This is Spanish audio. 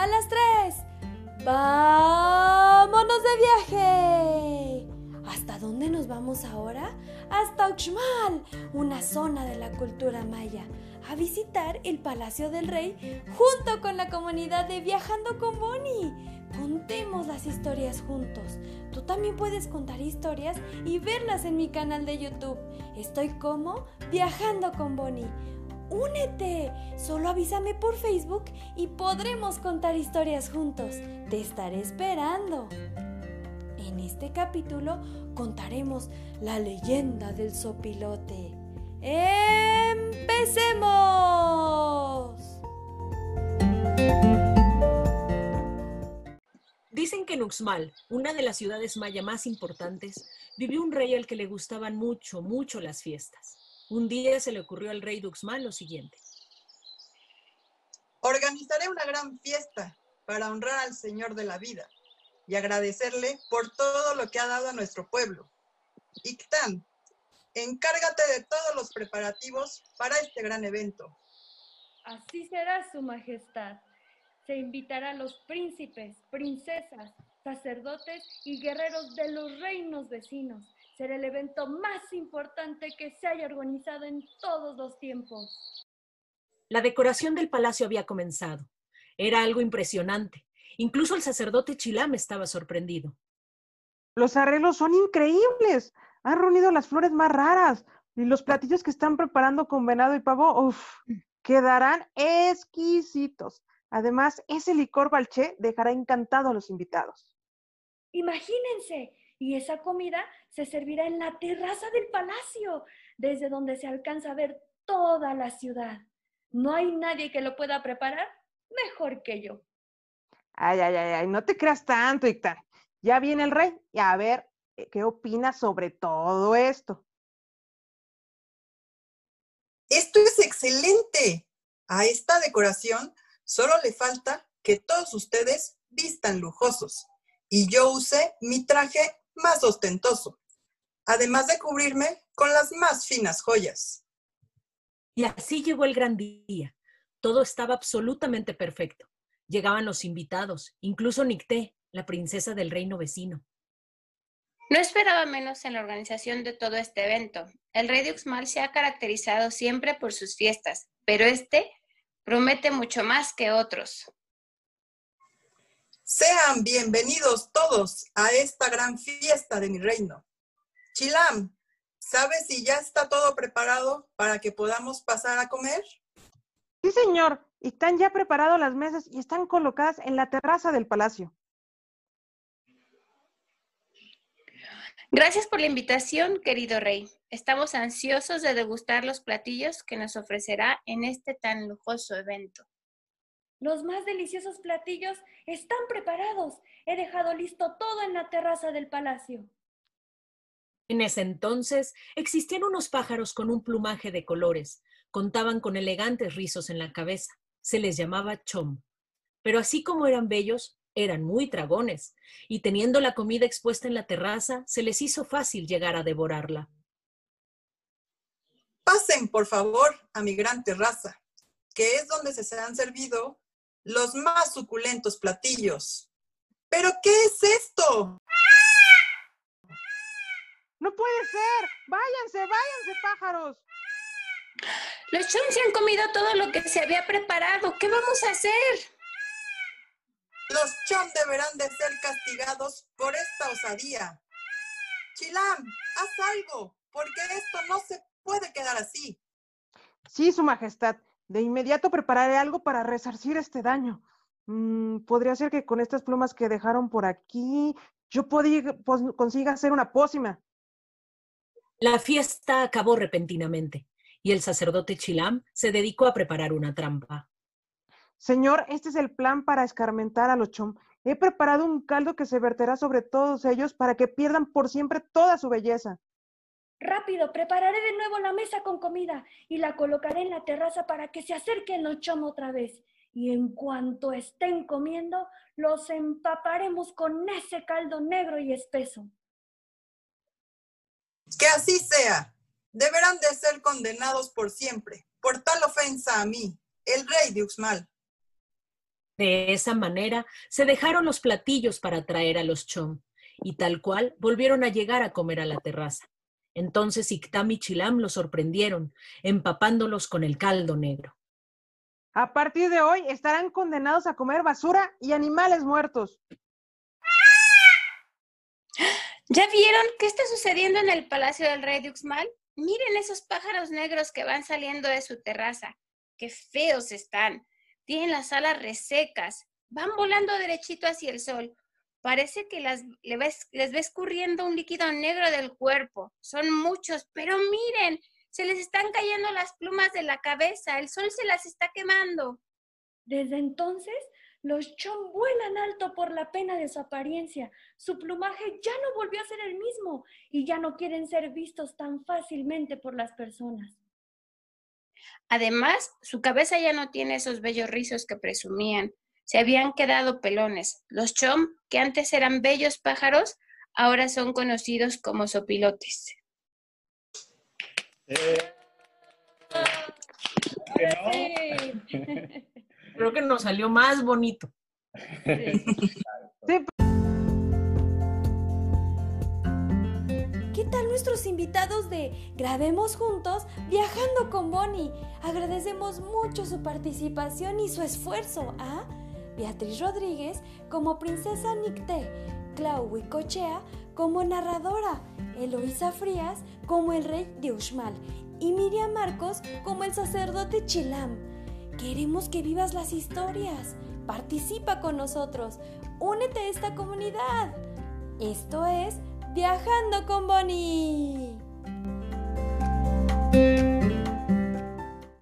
a las tres. ¡Vámonos de viaje! ¿Hasta dónde nos vamos ahora? Hasta Uxmal, una zona de la cultura maya, a visitar el Palacio del Rey junto con la comunidad de Viajando con Bonnie. Contemos las historias juntos. Tú también puedes contar historias y verlas en mi canal de YouTube. Estoy como Viajando con Bonnie. ¡Únete! Solo avísame por Facebook y podremos contar historias juntos. Te estaré esperando. En este capítulo contaremos la leyenda del sopilote. ¡Empecemos! Dicen que en Uxmal, una de las ciudades maya más importantes, vivió un rey al que le gustaban mucho, mucho las fiestas. Un día se le ocurrió al rey Duxmal lo siguiente. Organizaré una gran fiesta para honrar al Señor de la vida y agradecerle por todo lo que ha dado a nuestro pueblo. Ictán, encárgate de todos los preparativos para este gran evento. Así será, Su Majestad. Se invitará a los príncipes, princesas, sacerdotes y guerreros de los reinos vecinos será el evento más importante que se haya organizado en todos los tiempos. La decoración del palacio había comenzado. Era algo impresionante. Incluso el sacerdote Chilam estaba sorprendido. Los arreglos son increíbles. Han reunido las flores más raras y los platillos que están preparando con venado y pavo, uff, quedarán exquisitos. Además, ese licor balché dejará encantado a los invitados. Imagínense, y esa comida se servirá en la terraza del palacio, desde donde se alcanza a ver toda la ciudad. No hay nadie que lo pueda preparar mejor que yo. Ay, ay, ay, ay, no te creas tanto, Ictan. Ya viene el rey y a ver eh, qué opina sobre todo esto. Esto es excelente. A esta decoración solo le falta que todos ustedes vistan lujosos y yo use mi traje más ostentoso, además de cubrirme con las más finas joyas. Y así llegó el gran día. Todo estaba absolutamente perfecto. Llegaban los invitados, incluso Nicté, la princesa del reino vecino. No esperaba menos en la organización de todo este evento. El rey de Uxmal se ha caracterizado siempre por sus fiestas, pero este promete mucho más que otros. Sean bienvenidos todos a esta gran fiesta de mi reino. Chilam, ¿sabes si ya está todo preparado para que podamos pasar a comer? Sí, señor. Están ya preparadas las mesas y están colocadas en la terraza del palacio. Gracias por la invitación, querido rey. Estamos ansiosos de degustar los platillos que nos ofrecerá en este tan lujoso evento. Los más deliciosos platillos están preparados. He dejado listo todo en la terraza del palacio. En ese entonces existían unos pájaros con un plumaje de colores. Contaban con elegantes rizos en la cabeza. Se les llamaba chom. Pero así como eran bellos, eran muy dragones, y teniendo la comida expuesta en la terraza, se les hizo fácil llegar a devorarla. Pasen, por favor, a mi gran terraza, que es donde se han servido los más suculentos platillos. ¿Pero qué es esto? No puede ser. Váyanse, váyanse, pájaros. Los choms se han comido todo lo que se había preparado. ¿Qué vamos a hacer? Los chom deberán de ser castigados por esta osadía. Chilam, haz algo, porque esto no se puede quedar así. Sí, Su Majestad. De inmediato prepararé algo para resarcir este daño. Mm, podría ser que con estas plumas que dejaron por aquí, yo consiga hacer una pócima. La fiesta acabó repentinamente y el sacerdote Chilam se dedicó a preparar una trampa. Señor, este es el plan para escarmentar a los chom. He preparado un caldo que se verterá sobre todos ellos para que pierdan por siempre toda su belleza. Rápido, prepararé de nuevo la mesa con comida y la colocaré en la terraza para que se acerquen los chom otra vez. Y en cuanto estén comiendo, los empaparemos con ese caldo negro y espeso. Que así sea. Deberán de ser condenados por siempre, por tal ofensa a mí, el rey de Uxmal. De esa manera se dejaron los platillos para traer a los chom, y tal cual volvieron a llegar a comer a la terraza. Entonces Ictam y Chilam los sorprendieron, empapándolos con el caldo negro. A partir de hoy estarán condenados a comer basura y animales muertos. ¿Ya vieron qué está sucediendo en el palacio del rey Duxmal? Miren esos pájaros negros que van saliendo de su terraza. Qué feos están. Tienen las alas resecas. Van volando derechito hacia el sol. Parece que las, les ves escurriendo un líquido negro del cuerpo. Son muchos, pero miren, se les están cayendo las plumas de la cabeza. El sol se las está quemando. Desde entonces, los chom vuelan alto por la pena de su apariencia. Su plumaje ya no volvió a ser el mismo y ya no quieren ser vistos tan fácilmente por las personas. Además, su cabeza ya no tiene esos bellos rizos que presumían se habían quedado pelones. Los chom, que antes eran bellos pájaros, ahora son conocidos como sopilotes. Creo que nos salió más bonito. Sí. ¿Qué tal nuestros invitados de Grabemos Juntos Viajando con Bonnie? Agradecemos mucho su participación y su esfuerzo. ¿ah? Beatriz Rodríguez como Princesa Nicté, Clau Huicochea como narradora, Eloísa Frías como el rey de Uxmal y Miriam Marcos como el sacerdote Chilam. Queremos que vivas las historias. Participa con nosotros. Únete a esta comunidad. Esto es Viajando con Bonnie.